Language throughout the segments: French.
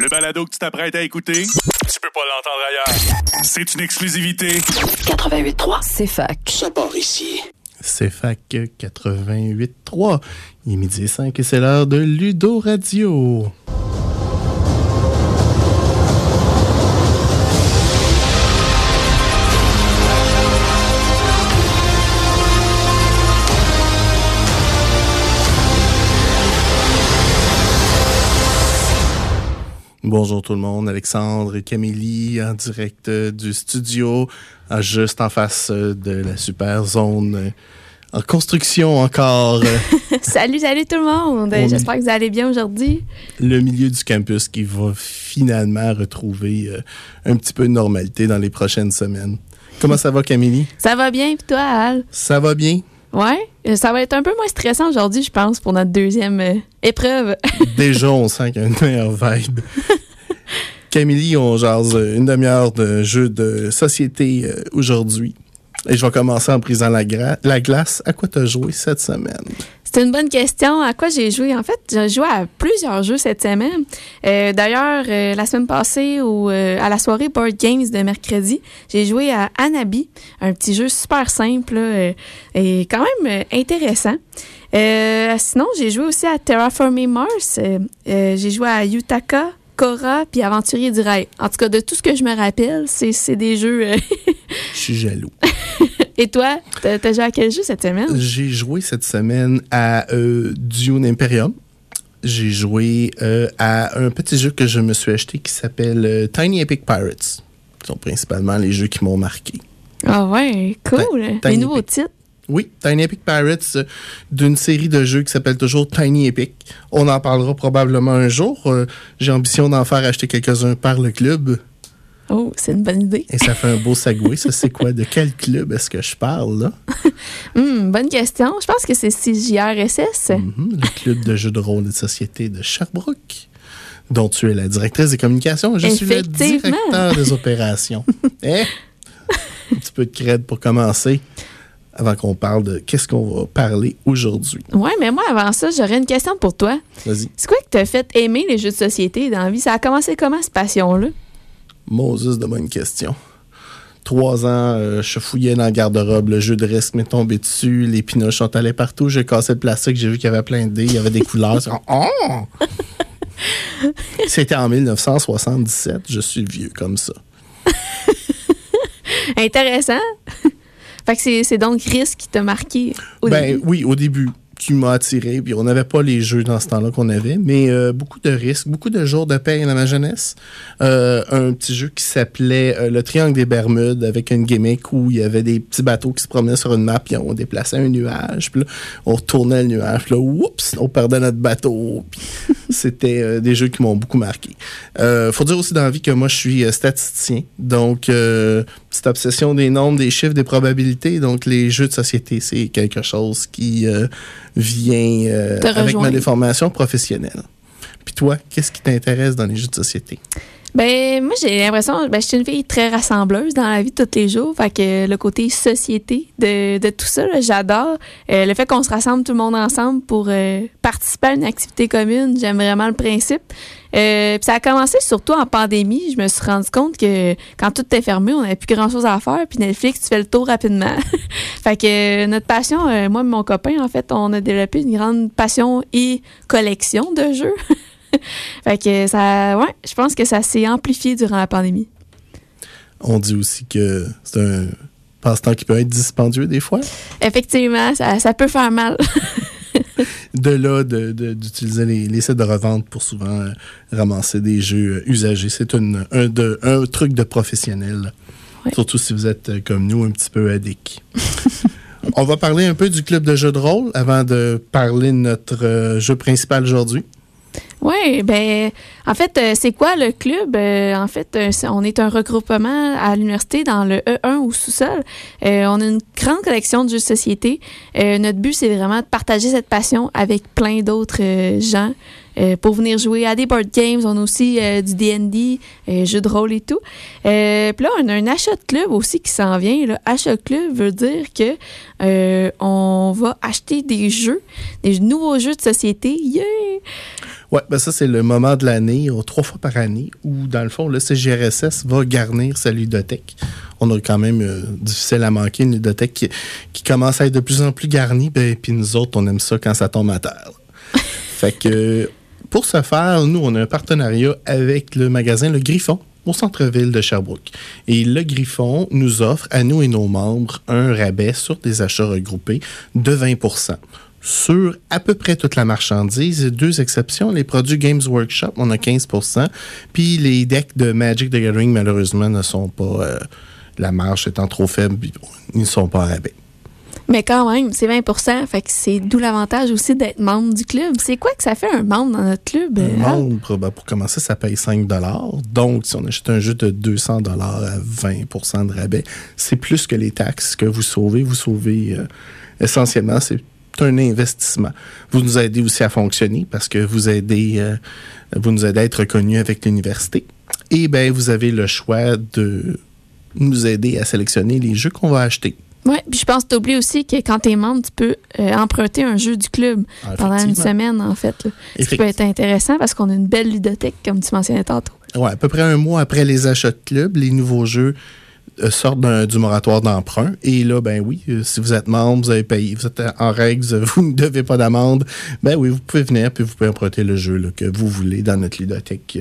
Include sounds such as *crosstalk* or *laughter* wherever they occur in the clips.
Le balado que tu t'apprêtes à écouter, tu peux pas l'entendre ailleurs. C'est une exclusivité. 88.3. C'est fac. Ça part ici. C'est FAC 88.3. Il est midi et 5 et c'est l'heure de Ludo Radio. Bonjour tout le monde, Alexandre et Camélie en direct euh, du studio, juste en face euh, de la super zone euh, en construction encore, *laughs* salut, salut tout le monde. On- J'espère que vous allez bien aujourd'hui. le milieu du campus qui va finalement retrouver un petit peu de normalité dans les prochaines semaines. Comment ça va Camélie? Ça va bien, puis toi, Al? Ça va bien? Ouais? Euh, Ça va être un peu moins stressant aujourd'hui, je pense, pour notre deuxième euh, épreuve. *laughs* Déjà, on sent qu'il y a une meilleure vibe. *laughs* Camélie, on jase euh, une demi-heure de jeu de société euh, aujourd'hui. Et je vais commencer en brisant la, la glace. À quoi t'as joué cette semaine? C'est une bonne question. À quoi j'ai joué? En fait, j'ai joué à plusieurs jeux cette semaine. Euh, D'ailleurs, euh, la semaine passée, au, euh, à la soirée Board Games de mercredi, j'ai joué à Anabi, un petit jeu super simple là, et quand même intéressant. Sinon, j'ai joué aussi à Terraforming Mars. J'ai joué à Yutaka, Korra, puis Aventurier du Rail. En tout cas, de tout ce que je me rappelle, c'est des jeux... *laughs* Je suis jaloux. *laughs* et toi, t'as joué à quel jeu cette semaine? J'ai joué cette semaine à euh, Dune Imperium. J'ai joué euh, à un petit jeu que je me suis acheté qui s'appelle euh, Tiny Epic Pirates. Ce sont principalement les jeux qui m'ont marqué. Ah ouais, cool. Tiny Les nouveaux Epic. titres? Oui, Tiny Epic Pirates, euh, d'une série de jeux qui s'appelle toujours Tiny Epic. On en parlera probablement un jour. J'ai ambition d'en faire acheter quelques-uns par le club. Oh, c'est une bonne idée. Et ça fait un beau segway. Ça, c'est quoi? De quel club est-ce que je parle, là? *laughs* Hmm, bonne question. Je pense que c'est CJRSS. Mhm, le club de jeux de rôle et de société de Sherbrooke, dont tu es la directrice des communications. Je suis le directeur des opérations. *laughs* Eh? Un petit peu de cred pour commencer, avant qu'on parle de qu'est-ce qu'on va parler aujourd'hui. Ouais, mais moi, avant ça, j'aurais une question pour toi. Vas-y. C'est quoi qui t'a fait aimer les jeux de société dans la vie? Ça a commencé comment, cette passion-là? Moses, de bonne question. Trois ans, euh, je fouillais dans le garde-robe, le jeu de risque m'est tombé dessus, les pinoches sont allés partout, j'ai cassé le plastique, j'ai vu qu'il y avait plein de dés, il y avait des couleurs. *laughs* Oh! C'était en 1977, je suis vieux comme ça. Intéressant. fait que c'est- c'est donc Risque qui t'a marqué au ben début. oui, au début, qui m'a attiré, puis on n'avait pas les jeux dans ce temps-là qu'on avait, mais euh, beaucoup de risques, beaucoup de jours de paix dans ma jeunesse. Euh, un petit jeu qui s'appelait euh, le Triangle des Bermudes avec une gimmick où il y avait des petits bateaux qui se promenaient sur une map, puis on déplaçait un nuage, puis là, on retournait le nuage, puis là, oups, on perdait notre bateau. C'était euh, des jeux qui m'ont beaucoup marqué. Euh, faut dire aussi dans la vie que moi, je suis euh, statisticien, donc petite obsession des nombres, des chiffres, des probabilités. Donc les jeux de société, c'est quelque chose qui vient avec ma déformation professionnelle. Puis toi, qu'est-ce qui t'intéresse dans les jeux de société? Ben, moi, j'ai l'impression, ben, je suis une fille très rassembleuse dans la vie de tous les jours. Fait que le côté société de, de tout ça, j'adore. Euh, le fait qu'on se rassemble tout le monde ensemble pour euh, participer à une activité commune, j'aime vraiment le principe. Euh, puis ça a commencé surtout en pandémie. Je me suis rendu compte que quand tout était fermé, on n'avait plus grand chose à faire. Puis Netflix, tu fais le tour rapidement. *laughs* fait que euh, notre passion, euh, moi et mon copain, en fait, on a développé une grande passion et collection de jeux. *laughs* fait que ça, ouais, je pense que ça s'est amplifié durant la pandémie. On dit aussi que c'est un passe-temps qui peut être dispendieux des fois. Effectivement, ça, ça peut faire mal. *laughs* De là, de- de- d'utiliser les, les sites de revente pour souvent euh, ramasser des jeux euh, usagés. C'est un, de- un truc de professionnel. Ouais. Surtout si vous êtes euh, comme nous, un petit peu addict. *laughs* On va parler un peu du club de jeux de rôle avant de parler de notre euh, jeu principal aujourd'hui. Oui, ben, en fait, euh, c'est quoi le club? Euh, en fait, euh, on est un regroupement à l'université dans le E1 au sous-sol. Euh, on a une grande collection de jeux de société. Euh, notre but, c'est vraiment de partager cette passion avec plein d'autres euh, gens pour venir jouer à des board games. On a aussi du D&D, jeux de rôle et tout. Puis là, on a un achat de club aussi qui s'en vient. Là. Achat de club veut dire que on va acheter des jeux, des nouveaux jeux de société. Yeah! Oui, ben ça, c'est le moment de l'année, trois fois par année, où, dans le fond, le CGRSS va garnir sa ludothèque. On a quand même euh, difficile à manquer une ludothèque qui, qui, commence à être de plus en plus garnie, ben, puis nous autres, on aime ça quand ça tombe à terre. *laughs* fait que, pour ce faire, nous, on a un partenariat avec le magasin Le Griffon au centre-ville de Sherbrooke. Et le Griffon nous offre à nous et nos membres un rabais sur des achats regroupés de 20 sur à peu près toute la marchandise. Deux exceptions, les produits Games Workshop, on a 15% puis les decks de Magic the Gathering, malheureusement, ne sont pas... Euh, la marge étant trop faible, ils ne sont pas à rabais. Mais quand même, c'est 20% fait que c'est d'où l'avantage aussi d'être membre du club. C'est quoi que ça fait un membre dans notre club? Un membre, ben, pour commencer, ça paye 5 Donc, si on achète un jeu de 200 à 20% de rabais, c'est plus que les taxes que vous sauvez. Vous sauvez euh, essentiellement, c'est un investissement. Vous nous aidez aussi à fonctionner parce que vous aidez, euh, vous nous aidez à être reconnus avec l'université. Et bien, vous avez le choix de nous aider à sélectionner les jeux qu'on va acheter. Oui, puis je pense que tu aussi que quand tu es membre, tu peux euh, emprunter un jeu du club ah, pendant une semaine, en fait. Ce qui peut être intéressant parce qu'on a une belle ludothèque, comme tu mentionnais tantôt. Oui, à peu près un mois après les achats de club, les nouveaux jeux euh, sortent du moratoire d'emprunt. Et là, ben oui, euh, si vous êtes membre, vous avez payé, vous êtes en règle, *laughs* vous ne devez pas d'amende, ben oui, vous pouvez venir puis vous pouvez emprunter le jeu que vous voulez dans notre ludothèque.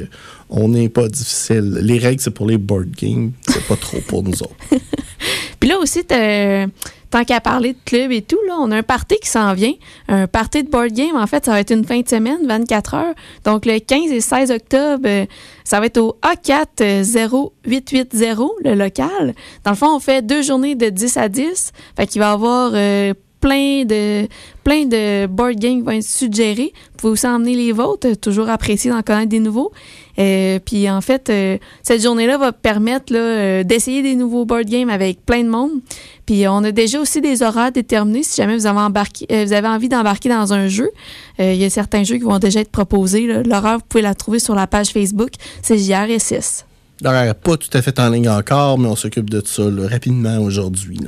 On n'est pas difficile. Les règles, c'est pour les board games, c'est pas trop pour nous autres. *laughs* puis là aussi, tant qu'à parler de club et tout, là, on a un party qui s'en vient. Un party de board game, en fait, ça va être une fin de semaine, 24 heures. Donc, le 15 et 16 octobre, euh, ça va être au A40880, le local. Dans le fond, on fait deux journées de 10 à 10. Fait qu'il va y avoir euh, plein de plein de board games vont être suggérés. Vous pouvez aussi emmener les vôtres, toujours apprécié d'en connaître des nouveaux. Euh, puis en fait, euh, cette journée-là va permettre euh, d'essayer des nouveaux board games avec plein de monde. Puis on a déjà aussi des horaires déterminés si jamais vous avez, embarqué, vous avez envie d'embarquer dans un jeu. Il y a certains jeux qui vont déjà être proposés. L'horaire, vous pouvez la trouver sur la page Facebook. C'est JRSS. L'horaire n'est pas tout à fait en ligne encore, mais on s'occupe de ça rapidement aujourd'hui.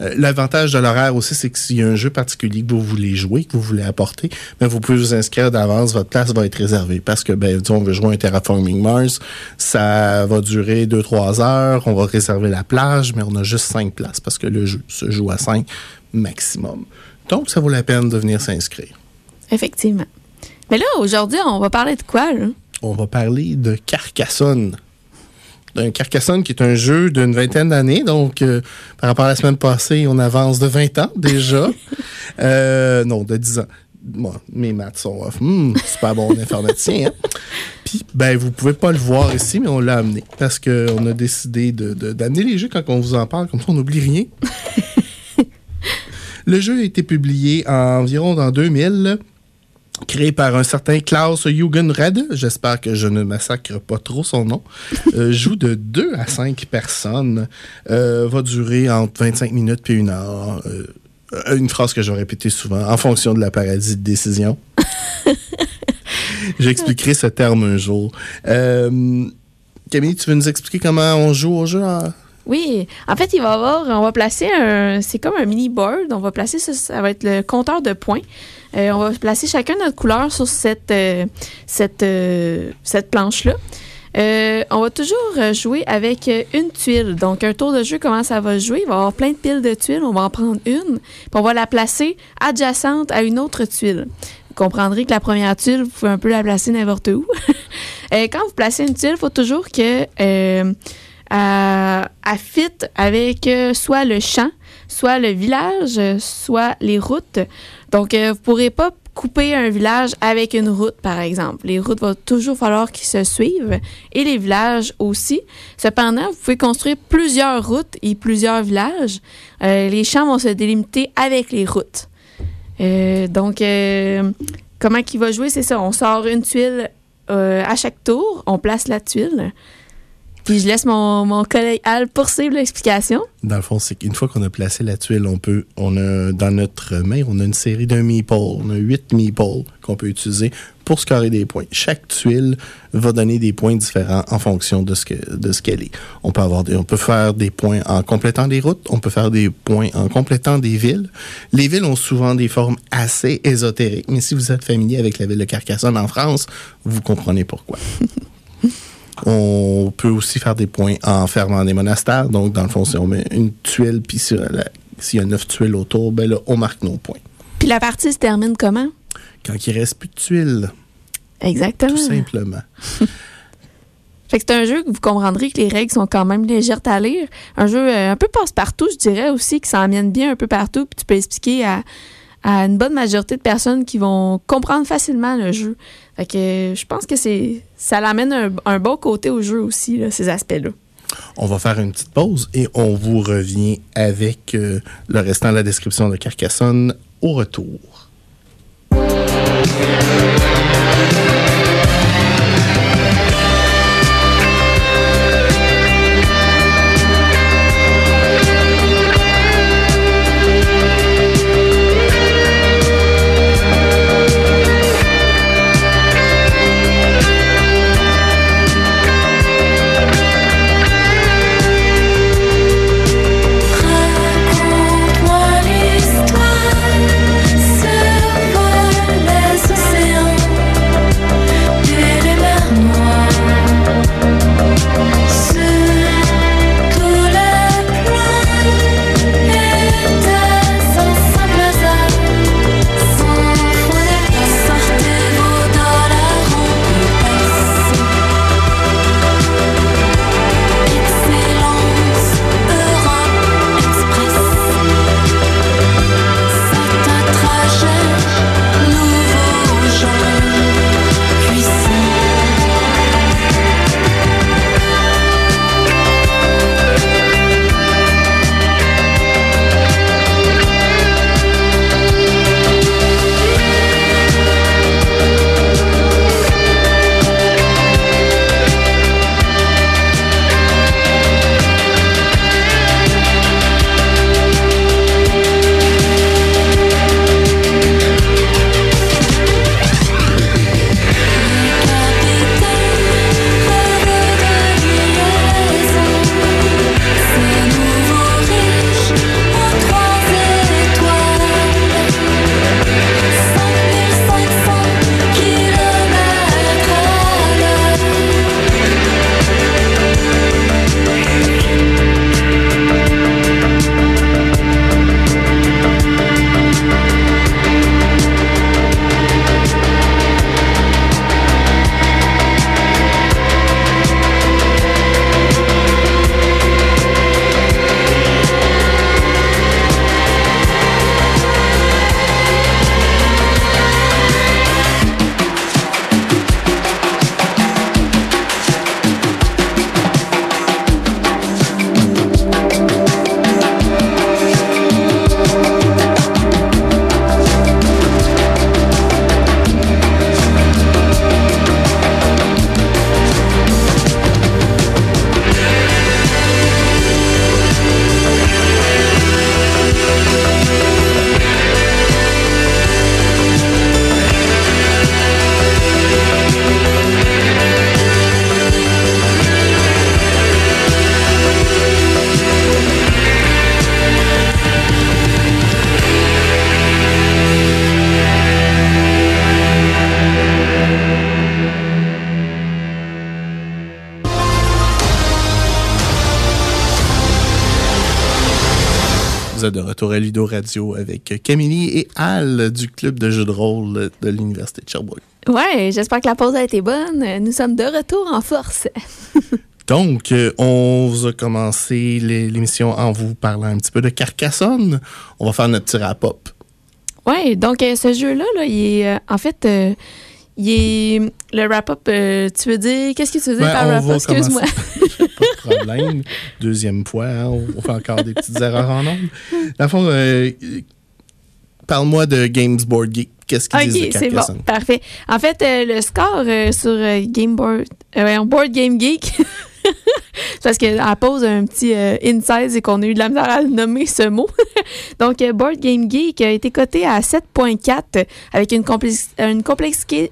Euh, l'avantage de l'horaire aussi, c'est que s'il y a un jeu particulier que vous voulez jouer, que vous voulez apporter, ben, vous pouvez vous inscrire d'avance, votre place va être réservée. Parce que, ben, on veut jouer un Terraforming Mars, ça va durer 2-3 heures, on va réserver la plage, mais on a juste 5 places parce que le jeu se joue à 5 maximum. Donc, ça vaut la peine de venir s'inscrire. Rapport Mais là, aujourd'hui, on va parler de quoi, là? On va parler de Carcassonne d'un Carcassonne, qui est un jeu d'une vingtaine d'années. Donc, euh, par rapport à la semaine passée, on avance de 20 ans déjà. *laughs* euh, non, de 10 ans. Bon, mes maths sont off. Hmm, super bon informaticien. Hein? Puis, ben, vous pouvez pas le voir ici, mais on l'a amené parce qu'on a décidé d'amener de, les jeux quand on vous en parle, comme ça on n'oublie rien. *laughs* le jeu a été publié environ dans 2000 créé par un certain Klaus Jugendred, j'espère que je ne massacre pas trop son nom, euh, *laughs* joue de 2 à 5 personnes, euh, va durer entre 25 minutes puis une heure. Euh, une phrase que je vais répéter souvent, en fonction de la paradis de décision. *laughs* J'expliquerai ce terme un jour. Camille, tu veux nous expliquer comment on joue au jeu? Oui, en fait, il va avoir, on va placer un, c'est comme un mini board. On va placer ça, ça va être le compteur de points. Euh, on va placer chacun notre couleur sur cette, euh, euh, planche-là. on va toujours jouer avec une tuile. Donc, un tour de jeu, comment ça va jouer? Il va y avoir plein de piles de tuiles. On va en prendre une, puis on va la placer adjacente à une autre tuile. Vous comprendrez que la première tuile, vous pouvez un peu la placer n'importe où. *laughs* quand vous placez une tuile, il faut toujours que elle fit avec soit le champ, soit le village, soit les routes. Donc, euh, vous ne pourrez pas couper un village avec une route, par exemple. Les routes vont toujours falloir qu'ils se suivent et les villages aussi. Cependant, vous pouvez construire plusieurs routes et plusieurs villages. Euh, les champs vont se délimiter avec les routes. Euh, donc, comment qu'il va jouer, c'est ça. On sort une tuile à chaque tour, on place la tuile. Puis je laisse mon, mon collègue Al poursuivre l'explication. Dans le fond, c'est qu'une fois qu'on a placé la tuile, on peut, on a dans notre main, on a une série d'un meeple. On a huit meeples qu'on peut utiliser pour scorer des points. Chaque tuile va donner des points différents en fonction de ce que de ce qu'elle est. On peut avoir des, on peut faire des points en complétant des routes, on peut faire des points en complétant des villes. Les villes ont souvent des formes assez ésotériques, mais si vous êtes familier avec la ville de Carcassonne en France, vous comprenez pourquoi. *laughs* On peut aussi faire des points en fermant des monastères. Donc, dans le fond, si on met une tuile, puis s'il y a neuf tuiles autour, ben là, on marque nos points. Puis la partie se termine comment? Quand il reste plus de tuiles. Exactement. Tout simplement. *laughs* Fait que c'est un jeu que vous comprendrez que les règles sont quand même légères à lire. Un jeu euh, un peu passe-partout, je dirais aussi, qui s'emmène bien un peu partout. Puis tu peux expliquer à, à une bonne majorité de personnes qui vont comprendre facilement le jeu. Fait que je pense que c'est ça l'amène un, un bon côté au jeu aussi, ces aspects-là. On va faire une petite pause et on vous revient avec euh, le restant de la description de Carcassonne au retour. De retour à Ludo Radio avec Camille et Al du club de jeux de rôle de l'Université de Sherbrooke. Ouais, j'espère que la pause a été bonne. Nous sommes de retour en force. *laughs* Donc, euh, on vous a commencé l'é- l'émission en vous parlant un petit peu de Carcassonne. On va faire notre petit rap-up. Ouais, donc euh, ce jeu-là, là, il est euh, en fait, euh, il est le wrap-up. tu veux dire, qu'est-ce que tu veux dire Ben, par wrap-up? Excuse-moi. *laughs* problème. Deuxième fois, hein, on, fait encore des petites erreurs en nombre. Dans le fond, euh, parle-moi de Games Board Geek. Qu'est-ce qu'ils disent de Ok, c'est bon, parfait. En fait, euh, le score euh, sur Game Board, Board Game Geek, *laughs* *laughs* parce qu'à la pause, un petit euh, inside, c'est qu'on a eu de la misère à nommer ce mot. *laughs* Donc, euh, Board Game Geek a été coté à 7.4 avec une, complex- une, complexité,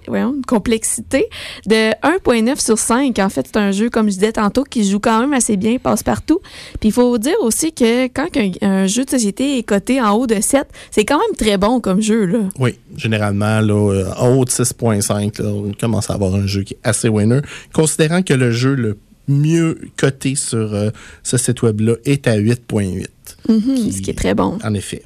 de 1.9 sur 5. En fait, c'est un jeu, comme je disais tantôt, qui joue quand même assez bien, passe partout. Puis il faut dire aussi que quand un, jeu de société est coté en haut de 7, c'est quand même très bon comme jeu. Là. Oui, généralement, là, euh, en haut de 6.5, là, on commence à avoir un jeu qui est assez winner. Considérant que le jeu le mieux coté sur euh, ce site web-là est à 8.8. Mhm, Ce qui est très bon. En effet.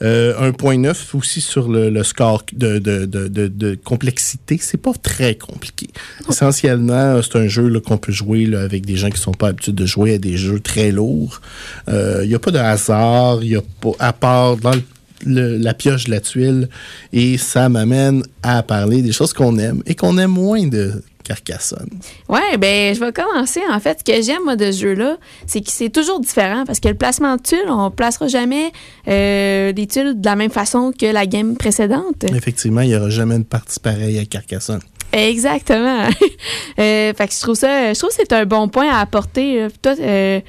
Euh, 1.9 aussi sur le, le score de, de, de, de, complexité. C'est pas très compliqué. Essentiellement, c'est un jeu qu'on peut jouer là, avec des gens qui sont pas habitués de jouer à des jeux très lourds. Il n'y a pas de hasard, il y a pas, à part dans le- le- la pioche de la tuile. Et ça m'amène à parler des choses qu'on aime et qu'on aime moins de Carcassonne. Ouais, ben je vais commencer. En fait, ce que j'aime moi, de ce jeu-là, c'est que c'est toujours différent parce que le placement de tuiles, on placera jamais euh, les tuiles de la même façon que la game précédente. Effectivement, il n'y aura jamais une partie pareille à Carcassonne. Exactement. *laughs* euh, fait que je trouve ça, je trouve que c'est un bon point à apporter. Toi, euh,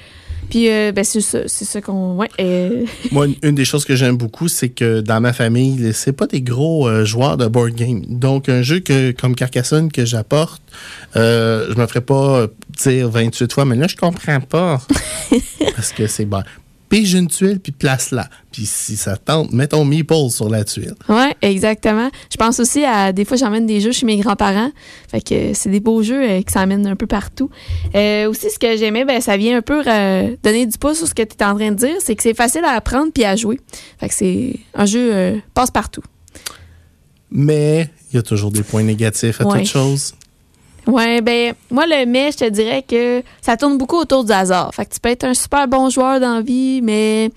puis euh, ben c'est ça, c'est ça qu'on, ouais. euh, *laughs* Moi, une- des choses que j'aime beaucoup, c'est que dans ma famille, c'est pas des gros euh, joueurs de board game. Donc, un jeu que, comme Carcassonne que j'apporte, euh, je me ferais pas dire 28 fois, mais là, je comprends pas. *laughs* Parce que c'est bon. Pige une tuile, puis place-la. Puis si ça tente, mets ton meeple sur la tuile. Ouais, exactement. Je pense aussi à des fois j'emmène des jeux chez mes grands-parents. Fait que c'est des beaux jeux euh, qui s'emmènent un peu partout. Euh, aussi ce que j'aimais ben ça vient un peu euh, donner du pouce sur ce que tu es en train de dire, c'est que c'est facile à apprendre puis à jouer. Fait que c'est un jeu euh, passe partout. Mais il y a toujours des points négatifs à Ouais. toute chose. Ouais, ben moi le mais je te dirais que ça tourne beaucoup autour du hasard. Fait que tu peux être un super bon joueur dans la vie, mais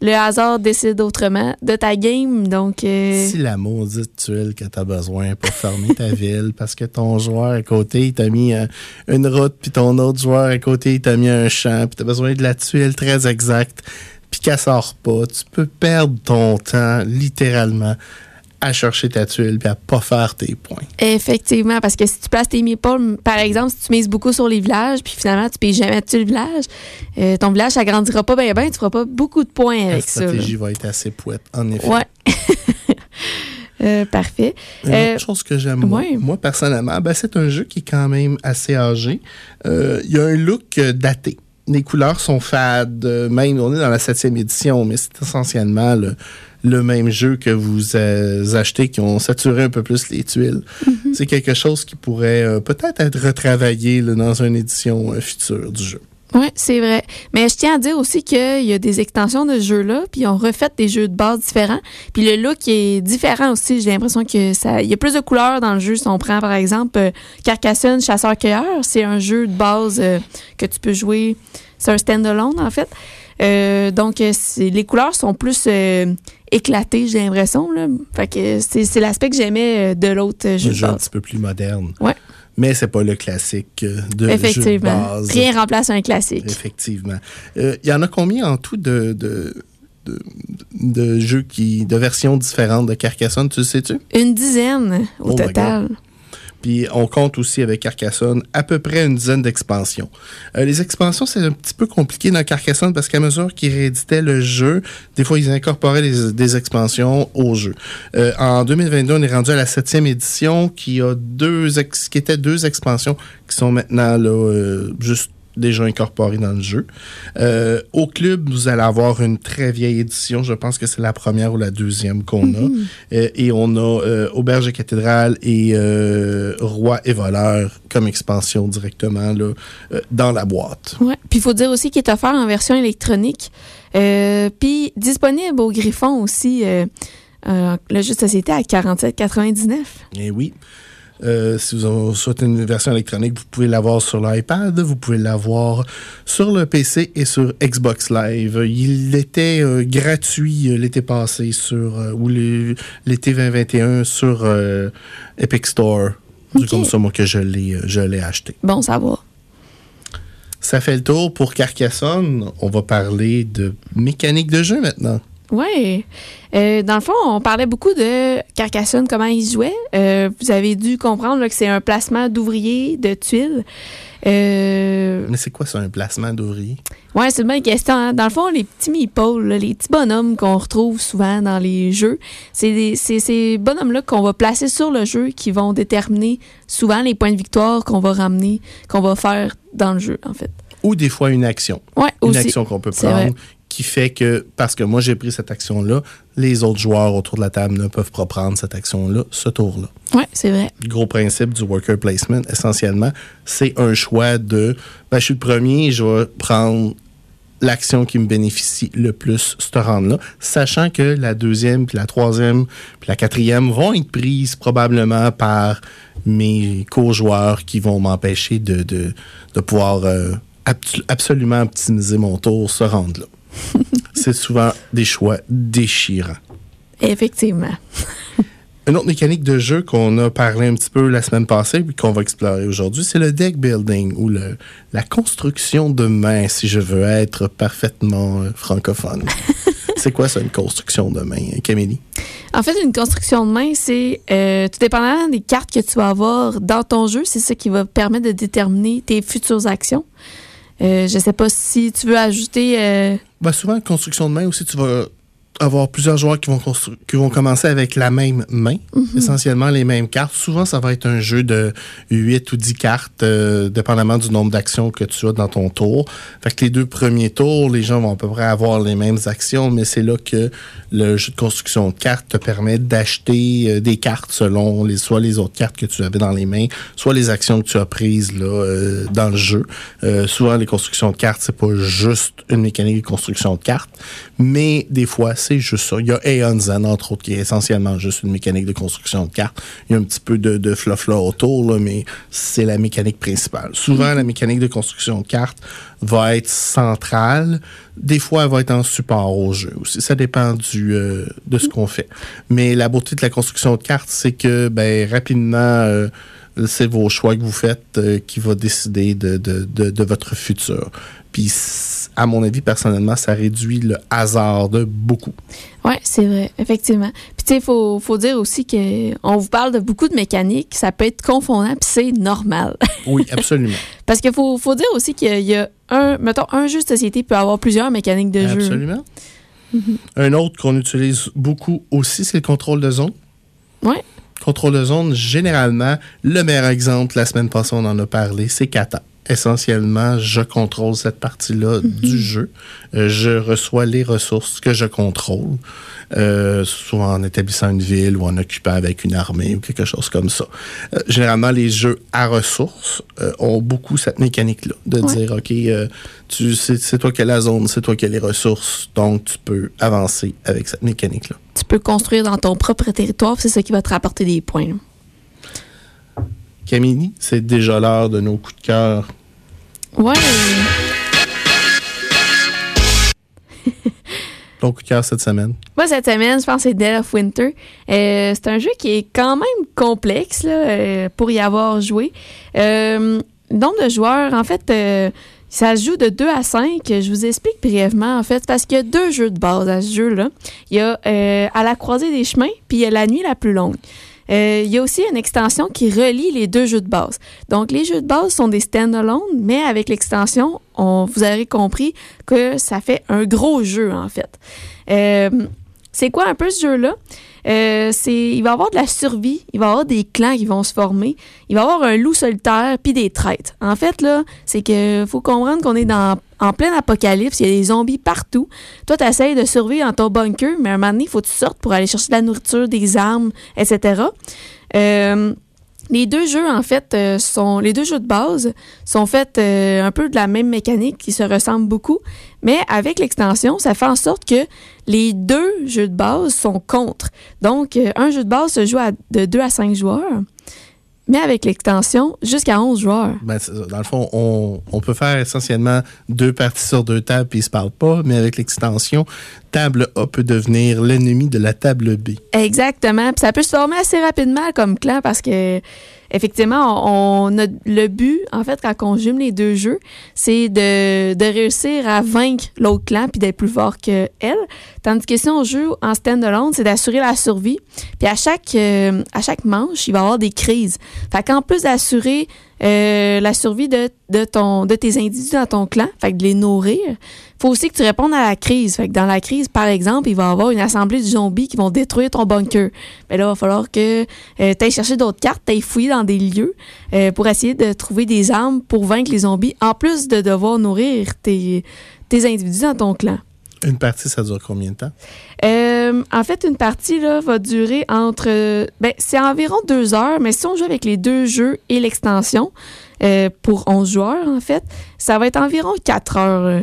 le hasard décide autrement de ta game. Donc euh, Si la maudite tuile que tu as besoin pour fermer ta *laughs* ville, parce que ton joueur à côté, il t'a mis euh, une route, puis ton autre joueur à côté, il t'a mis un champ, puis tu as besoin de la tuile très exacte, puis qu'elle sort pas, tu peux perdre ton temps, littéralement, à chercher ta tuile, puis à pas faire tes points. Effectivement, parce que si tu places tes meeples, par exemple, si tu mises beaucoup sur les villages, puis finalement tu payes jamais dessus le village, euh, ton village ça grandira pas bien, ben, tu feras pas beaucoup de points La avec ça. là. stratégie va être assez pouette, en effet. Ouais. *laughs* Euh, parfait. Une Euh, autre chose que j'aime, moi, ouais. moi, personnellement, ben, c'est un jeu qui est quand même assez âgé. Euh, Il y a un look euh, daté. Les couleurs sont fades. euh, Même, on est dans la septième édition, mais c'est essentiellement le, le même jeu que vous achetez qui ont saturé un peu plus les tuiles. Mm-hmm. C'est quelque chose qui pourrait euh, peut-être être retravaillé là, dans une édition euh, future du jeu. Oui, c'est vrai. Mais je tiens à dire aussi qu'il y a des extensions de ce jeu-là, puis on refait des jeux de base différents. Puis le look est différent aussi. J'ai l'impression que ça, il y a plus de couleurs dans le jeu. Si on prend par exemple euh, Carcassonne Chasseur-Cueilleur, c'est un jeu de base euh, que tu peux jouer. C'est un stand-alone en fait. Euh, donc les couleurs sont plus éclatées, j'ai l'impression. Là. Fait que c'est l'aspect que j'aimais euh, de l'autre euh, jeu Un jeu un petit peu plus moderne. Ouais. Mais c'est pas le classique euh, de jeu de Effectivement. base. Rien remplace un classique. Effectivement. Euh, Il y en a combien en tout de, de, de, de jeux qui, de versions différentes de Carcassonne, tu sais-tu? Une dizaine au Oh total. Puis on compte aussi avec Carcassonne à peu près une dizaine d'expansions. Euh, les expansions, c'est un petit peu compliqué dans Carcassonne parce qu'à mesure qu'ils rééditaient le jeu, des fois ils incorporaient des, expansions au jeu. Euh, en 2022, on est rendu à la septième édition qui a deux étaient deux expansions qui sont maintenant là euh, juste déjà incorporées dans le jeu. Euh, au club, vous allez avoir une très vieille édition. Je pense que c'est la première ou la deuxième qu'on a. Euh, et on a euh, Auberge et Cathédrale et Roi et Voleur comme expansion directement là, dans la boîte. Ouais. Puis il faut dire aussi qu'il est offert en version électronique. Puis disponible au Griffon aussi. le jeu de société à 47,99. Et oui. Euh, si vous souhaitez une version électronique, vous pouvez l'avoir sur l'iPad, vous pouvez l'avoir sur le PC et sur Xbox Live. Il était euh, gratuit euh, l'été passé sur euh, ou l'été 2021 sur Epic Store. C'est Ok. comme ça moi que je l'ai je l'ai acheté. Bon, ça va. Ça fait le tour pour Carcassonne. On va parler de mécanique de jeu maintenant. Oui. Euh, dans le fond, on parlait beaucoup de Carcassonne, comment ils jouaient. Euh, vous avez dû comprendre là, que c'est un placement d'ouvriers, de tuiles. Euh, Mais c'est quoi ça, un placement d'ouvrier? ouais, c'est une bonne question. hein. Dans le fond, les petits meeples, là, les petits bonhommes qu'on retrouve souvent dans les jeux, c'est ces bonhommes-là qu'on va placer sur le jeu qui vont déterminer souvent les points de victoire qu'on va ramener, qu'on va faire dans le jeu, en fait. Ou des fois une action. Ouais, Une aussi. action qu'on peut prendre. Qui fait que, parce que moi j'ai pris cette action-là, les autres joueurs autour de la table ne peuvent pas prendre cette action-là, ce tour-là. Ouais, c'est vrai. Le gros principe du worker placement, essentiellement, c'est un choix de ben, je suis le premier, je vais prendre l'action qui me bénéficie le plus ce round-là, sachant que la deuxième, puis la troisième, puis la quatrième vont être prises probablement par mes co-joueurs qui vont m'empêcher de, de, de pouvoir euh, abs- absolument optimiser mon tour ce round-là. *laughs* c'est souvent des choix déchirants. Effectivement. *laughs* Une autre mécanique de jeu qu'on a parlé un petit peu la semaine passée puis qu'on va explorer aujourd'hui, c'est le deck building ou le, la construction de main, si je veux être parfaitement euh, francophone. *laughs* c'est quoi ça, une construction de main, Camille? En fait, une construction de main, c'est euh, tout dépendamment des cartes que tu vas avoir dans ton jeu, c'est ça qui va permettre de déterminer tes futures actions. Euh, je sais pas si tu veux ajouter. Ben, souvent, construction de main aussi, tu vas avoir plusieurs joueurs qui vont, qui vont commencer avec la même main, essentiellement les mêmes cartes. Souvent, ça va être un jeu de 8 ou 10 cartes, euh, dépendamment du nombre d'actions que tu as dans ton tour. Fait que les deux premiers tours, les gens vont à peu près avoir les mêmes actions, mais c'est là que le jeu de construction de cartes te permet d'acheter euh, des cartes selon les, soit les autres cartes que tu avais dans les mains, soit les actions que tu as prises là, euh, dans le jeu. Euh, souvent, les constructions de cartes, c'est pas juste une mécanique de construction de cartes, mais des fois, c'est juste ça. Il y a Aeon Zen, entre autres, qui est essentiellement juste une mécanique de construction de cartes. Il y a un petit peu de, de fluff là autour, là, mais c'est la mécanique principale. Souvent, la mécanique de construction de cartes va être centrale. Des fois, elle va être en support au jeu aussi. Ça dépend du, euh, de ce qu'on fait. Mais la beauté de la construction de cartes, c'est que ben, rapidement, euh, c'est vos choix que vous faites euh, qui va décider de, de, de, de votre futur. Puis, à mon avis, personnellement, ça réduit le hasard de beaucoup. Ouais, c'est vrai, effectivement. Puis tu sais, faut, faut dire aussi que on vous parle de beaucoup de mécaniques, ça peut être confondant, puis c'est normal. *laughs* Oui, absolument. Parce qu'il faut, faut dire aussi qu'il y a un, mettons, un jeu de société peut avoir plusieurs mécaniques de jeu. absolument. Un autre qu'on utilise beaucoup aussi, c'est le contrôle de zone. Ouais. Contrôle de zone, généralement, le meilleur exemple, la semaine passée, on en a parlé, c'est Kata. Essentiellement, je contrôle cette partie-là du jeu. Euh, je reçois les ressources que je contrôle, euh, soit en établissant une ville ou en occupant avec une armée ou quelque chose comme ça. Euh, généralement, les jeux à ressources ont beaucoup cette mécanique-là, de Ouais. dire, OK, tu, c'est, toi qui as la zone, c'est toi qui as les ressources, donc tu peux avancer avec cette mécanique-là. Tu peux construire dans ton propre territoire, c'est ça qui va te rapporter des points. là. Camille, c'est déjà l'heure de nos coups de cœur. Ouais. *laughs* Ton coup de cœur cette semaine? Moi, cette semaine, je pense que c'est Dead of Winter. Euh, c'est un jeu qui est quand même complexe là, euh, pour y avoir joué. Euh, nombre de joueurs, en fait, euh, ça se joue de 2 à 5. Je vous explique brièvement, en fait, parce qu'il y a deux jeux de base à ce jeu-là. Il y a À la croisée des chemins, puis il y a La nuit la plus longue. Euh, il y a aussi une extension qui relie les deux jeux de base. Donc, les jeux de base sont des stand-alone, mais avec l'extension, on, vous aurez compris que ça fait un gros jeu, en fait. Euh, c'est quoi un peu ce jeu-là? Euh, c'est, il va y avoir de la survie, il va y avoir des clans qui vont se former, il va y avoir un loup solitaire puis des traîtres. En fait, là, c'est que faut comprendre qu'on est dans, en plein apocalypse, il y a des zombies partout. Toi, tu essaies de survivre dans ton bunker, mais à un moment donné, il faut que tu sortes pour aller chercher de la nourriture, des armes, etc. Euh, les deux jeux, en fait, euh, les deux jeux de base sont faits euh, un peu de la même mécanique, qui se ressemblent beaucoup, mais avec l'extension, ça fait en sorte que les deux jeux de base sont contre. Donc, euh, un jeu de base se joue de 2 à 5 joueurs, mais avec l'extension, jusqu'à 11 joueurs. Ben, dans le fond, on, on peut faire essentiellement deux parties sur deux tables puis ils se parlent pas, mais avec l'extension, table A peut devenir l'ennemi de la table B. Exactement. Puis ça peut se former assez rapidement comme clan parce que effectivement, on, le but, en fait, quand on jume les deux jeux, c'est de, réussir à vaincre l'autre clan puis d'être plus fort que elle. Tandis que si on joue en stand-alone, c'est d'assurer la survie. Puis à chaque, euh, manche, il va y avoir des crises. Fait qu'en plus d'assurer euh, la survie de, de tes individus dans ton clan, fait que de les nourrir, faut aussi que tu répondes à la crise. Fait que dans la crise, par exemple, il va y avoir une assemblée de zombies qui vont détruire ton bunker. Mais là, il va falloir que euh, tu ailles chercher d'autres cartes, tu ailles fouiller dans des lieux euh, pour essayer de trouver des armes pour vaincre les zombies, en plus de devoir nourrir tes, tes individus dans ton clan. Une partie, ça dure combien de temps? Euh, en fait, une partie là, va durer entre. Ben, c'est environ deux heures, mais si on joue avec les deux jeux et l'extension, euh, pour 11 joueurs, en fait, ça va être environ quatre heures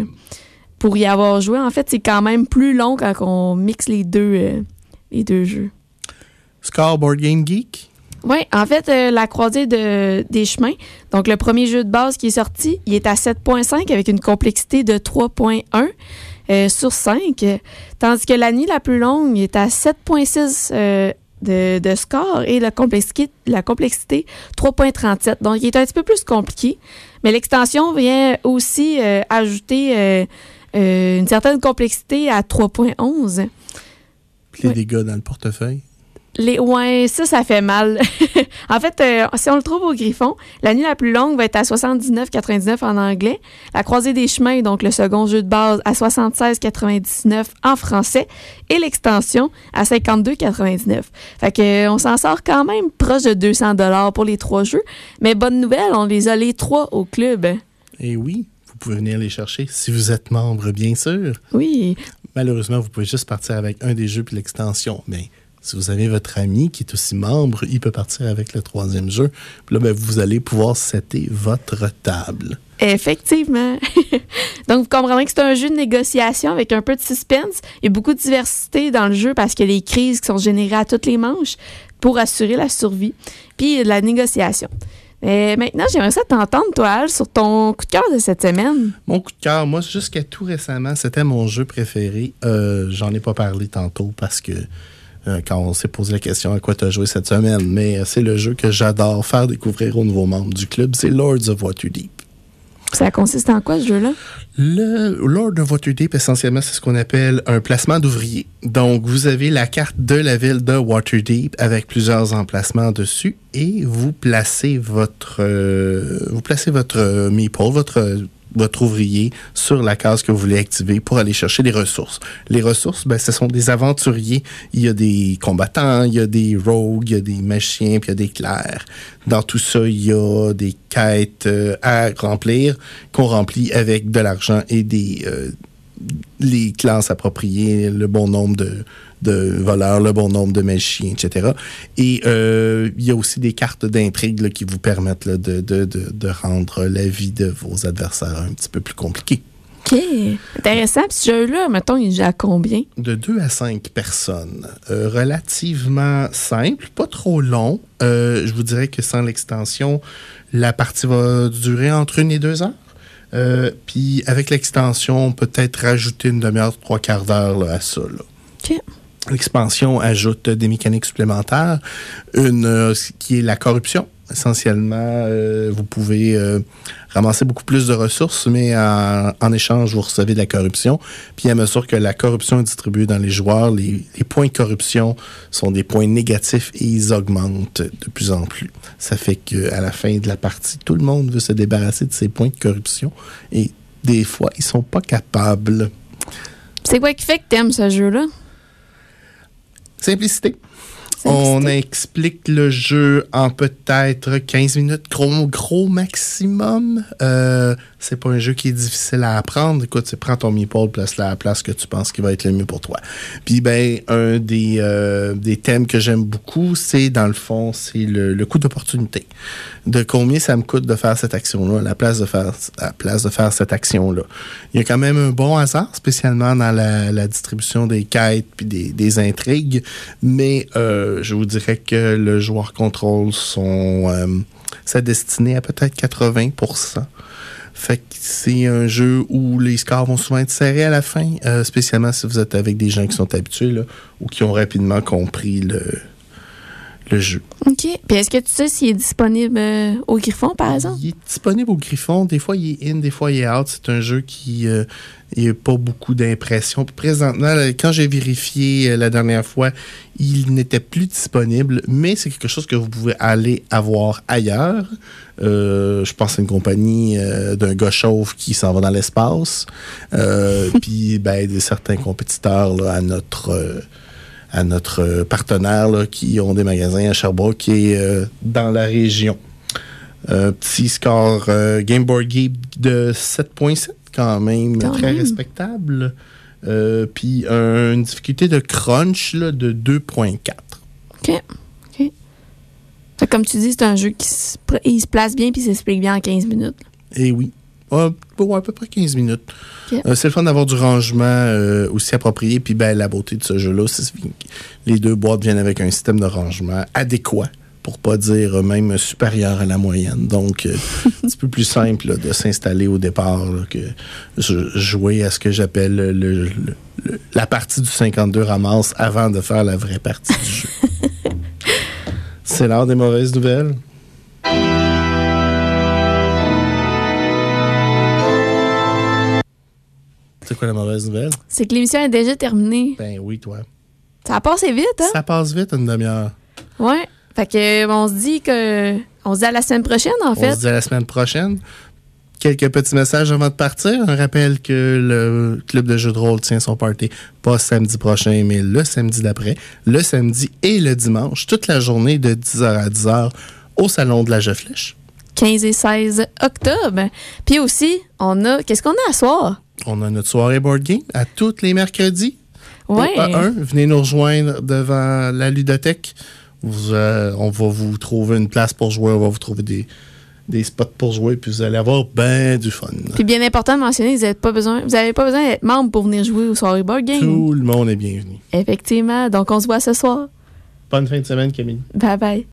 pour y avoir joué. En fait, c'est quand même plus long quand on mixe les deux, euh, les deux jeux. Scoreboard Game Geek? Oui, en fait, euh, la croisée de, des chemins. Donc, le premier jeu de base qui est sorti, il est à 7.5 avec une complexité de 3.1 euh, sur 5. Tandis que la nuit la plus longue est à 7.6 euh, de, de score et la complexité, la complexité 3.37. Donc, il est un petit peu plus compliqué. Mais l'extension vient aussi euh, ajouter euh, euh, une certaine complexité à 3.11. Puis les Ouais. dégâts dans le portefeuille? Les, ouais, ça, ça fait mal. *laughs* en fait, euh, si on le trouve au Griffon, la nuit la plus longue va être à 79,99 en anglais. La croisée des chemins, donc le second jeu de base, à 76,99 en français. Et l'extension à 52,99. Fait que, euh, on s'en sort quand même proche de 200 dollars pour les trois jeux. Mais bonne nouvelle, on les a les trois au club. Et oui, pouvez venir les chercher si vous êtes membre, bien sûr. Oui. Malheureusement, vous pouvez juste partir avec un des jeux puis l'extension. Mais si vous avez votre ami qui est aussi membre, il peut partir avec le troisième jeu. Puis là, ben, vous allez pouvoir setter votre table. Effectivement. *laughs* Donc, vous comprenez que c'est un jeu de négociation avec un peu de suspense. Il y a beaucoup de diversité dans le jeu parce qu'il y a les crises qui sont générées à toutes les manches pour assurer la survie. Puis, la négociation. Mais maintenant, j'aimerais ça t'entendre, toi, Al, sur ton coup de cœur de cette semaine. Mon coup de cœur, moi, jusqu'à tout récemment, c'était mon jeu préféré. Euh, J'en ai pas parlé tantôt parce que euh, quand on s'est posé la question à quoi tu as joué cette semaine, mais euh, c'est le jeu que j'adore faire découvrir aux nouveaux membres du club, c'est Lords of Waterdeep. Ça consiste en quoi, ce jeu-là? Le Lord of Waterdeep, essentiellement, c'est ce qu'on appelle un placement d'ouvrier. Donc, vous avez la carte de la ville de Waterdeep avec plusieurs emplacements dessus et vous placez votre, euh, vous placez votre euh, meeple, votre, votre ouvrier sur la case que vous voulez activer pour aller chercher les ressources. Les ressources, ben, ce sont des aventuriers. Il y a des combattants, il y a des rogues, il y a des magiciens, puis il y a des clercs. Dans tout ça, il y a des quêtes euh, à remplir qu'on remplit avec de l'argent et des euh, les classes appropriées, le bon nombre de, de voleurs, le bon nombre de magiciens, etc. Et euh, il y a aussi des cartes d'intrigue qui vous permettent là, de, de, de, de rendre la vie de vos adversaires un petit peu plus compliquée. OK. Intéressant. Puis ce jeu-là, mettons, il joue à combien? de 2 à 5 personnes. Euh, relativement simple, pas trop long. Euh, je vous dirais que sans l'extension, la partie va durer entre une et deux heures. Euh, Puis avec l'extension, peut-être rajouter une demi-heure, trois quarts d'heure à ça. là. OK. L'expansion ajoute des mécaniques supplémentaires, une euh, qui est la corruption. Essentiellement, euh, vous pouvez euh, ramasser beaucoup plus de ressources, mais en, échange, vous recevez de la corruption. Puis à mesure que la corruption est distribuée dans les joueurs, les, points de corruption sont des points négatifs et ils augmentent de plus en plus. Ça fait qu'à la fin de la partie, tout le monde veut se débarrasser de ces points de corruption et des fois, ils sont pas capables. C'est quoi qui fait que t'aimes ce jeu-là? Simplicité. On explique le jeu en peut-être 15 minutes, gros, gros maximum. Euh, c'est pas un jeu qui est difficile à apprendre. Écoute, c'est prends ton meeple, place-la à la place que tu penses qui va être le mieux pour toi. Puis ben, un des, euh, des thèmes que j'aime beaucoup, c'est dans le fond, c'est le, le coût d'opportunité. De combien ça me coûte de faire cette action-là, à la place de faire, à la place de faire cette action-là. Il y a quand même un bon hasard, spécialement dans la, la distribution des quêtes puis des, des intrigues, mais euh, je vous dirais que le joueur contrôle son euh, sa destinée à peut-être 80% fait que c'est un jeu où les scores vont souvent être serrés à la fin, euh, spécialement si vous êtes avec des gens qui sont habitués ou qui ont rapidement compris le, le jeu. OK. Puis est-ce que tu sais s'il est disponible euh, au Griffon, par exemple? Il est disponible au Griffon. Des fois, il est in, des fois, il est out. C'est un jeu qui n'a pas beaucoup d'impression. Présentement, quand j'ai vérifié euh, la dernière fois, il n'était plus disponible, mais c'est quelque chose que vous pouvez aller avoir ailleurs. Euh, je pense à une compagnie euh, d'un gars chauve qui s'en va dans l'espace. Euh, *laughs* Puis, ben, des certains compétiteurs là, à notre. À notre euh, partenaire là, qui ont des magasins à Sherbrooke qui est euh, dans la région. Petit score euh, Game Board Geek de 7.7 quand même, Quand très même. respectable. Euh, Puis un- une difficulté de crunch là, de 2.4. OK. OK. Fait que comme tu dis, c'est un jeu qui se, il se place bien puis s'explique bien en 15 minutes. Et oui. Ah, à peu près 15 minutes. Euh, c'est le fun d'avoir du rangement euh, aussi approprié. Puis ben, la beauté de ce jeu-là, c'est que les deux boîtes viennent avec un système de rangement adéquat, pour pas dire même supérieur à la moyenne. Donc, euh, *laughs* un petit peu plus simple là, de s'installer au départ là, que jouer à ce que j'appelle le- le- le- la partie du 52 ramasse avant de faire la vraie partie du jeu. *laughs* C'est l'heure des mauvaises nouvelles. C'est quoi la mauvaise nouvelle? C'est que l'émission est déjà terminée. Ben oui, toi. Ça a passé vite, hein? Ça passe vite une demi-heure. Ouais. Fait que on se dit que. On se dit à la semaine prochaine, en On fait. se dit à la semaine prochaine. Quelques petits messages avant de partir. Un rappel que le club de jeux de rôle tient son party pas samedi prochain, mais le samedi d'après. Le samedi et le dimanche, toute la journée de 10h à 10h au salon de la Jeu Flèche. 15 et 16 octobre. Puis aussi, on a. Qu'est-ce qu'on a à soir? On a notre soirée board game à tous les mercredis. Ouais. Au A1, venez nous rejoindre devant la ludothèque. Vous, euh, on va vous trouver une place pour jouer, on va vous trouver des, des spots pour jouer, puis vous allez avoir ben du fun. Puis bien important de mentionner, vous n'avez pas besoin, vous avez pas besoin d'être membre pour venir jouer au soirée board game. Tout le monde est bienvenu. Effectivement. Donc on se voit ce soir. Bonne fin de semaine, Camille. Bye bye.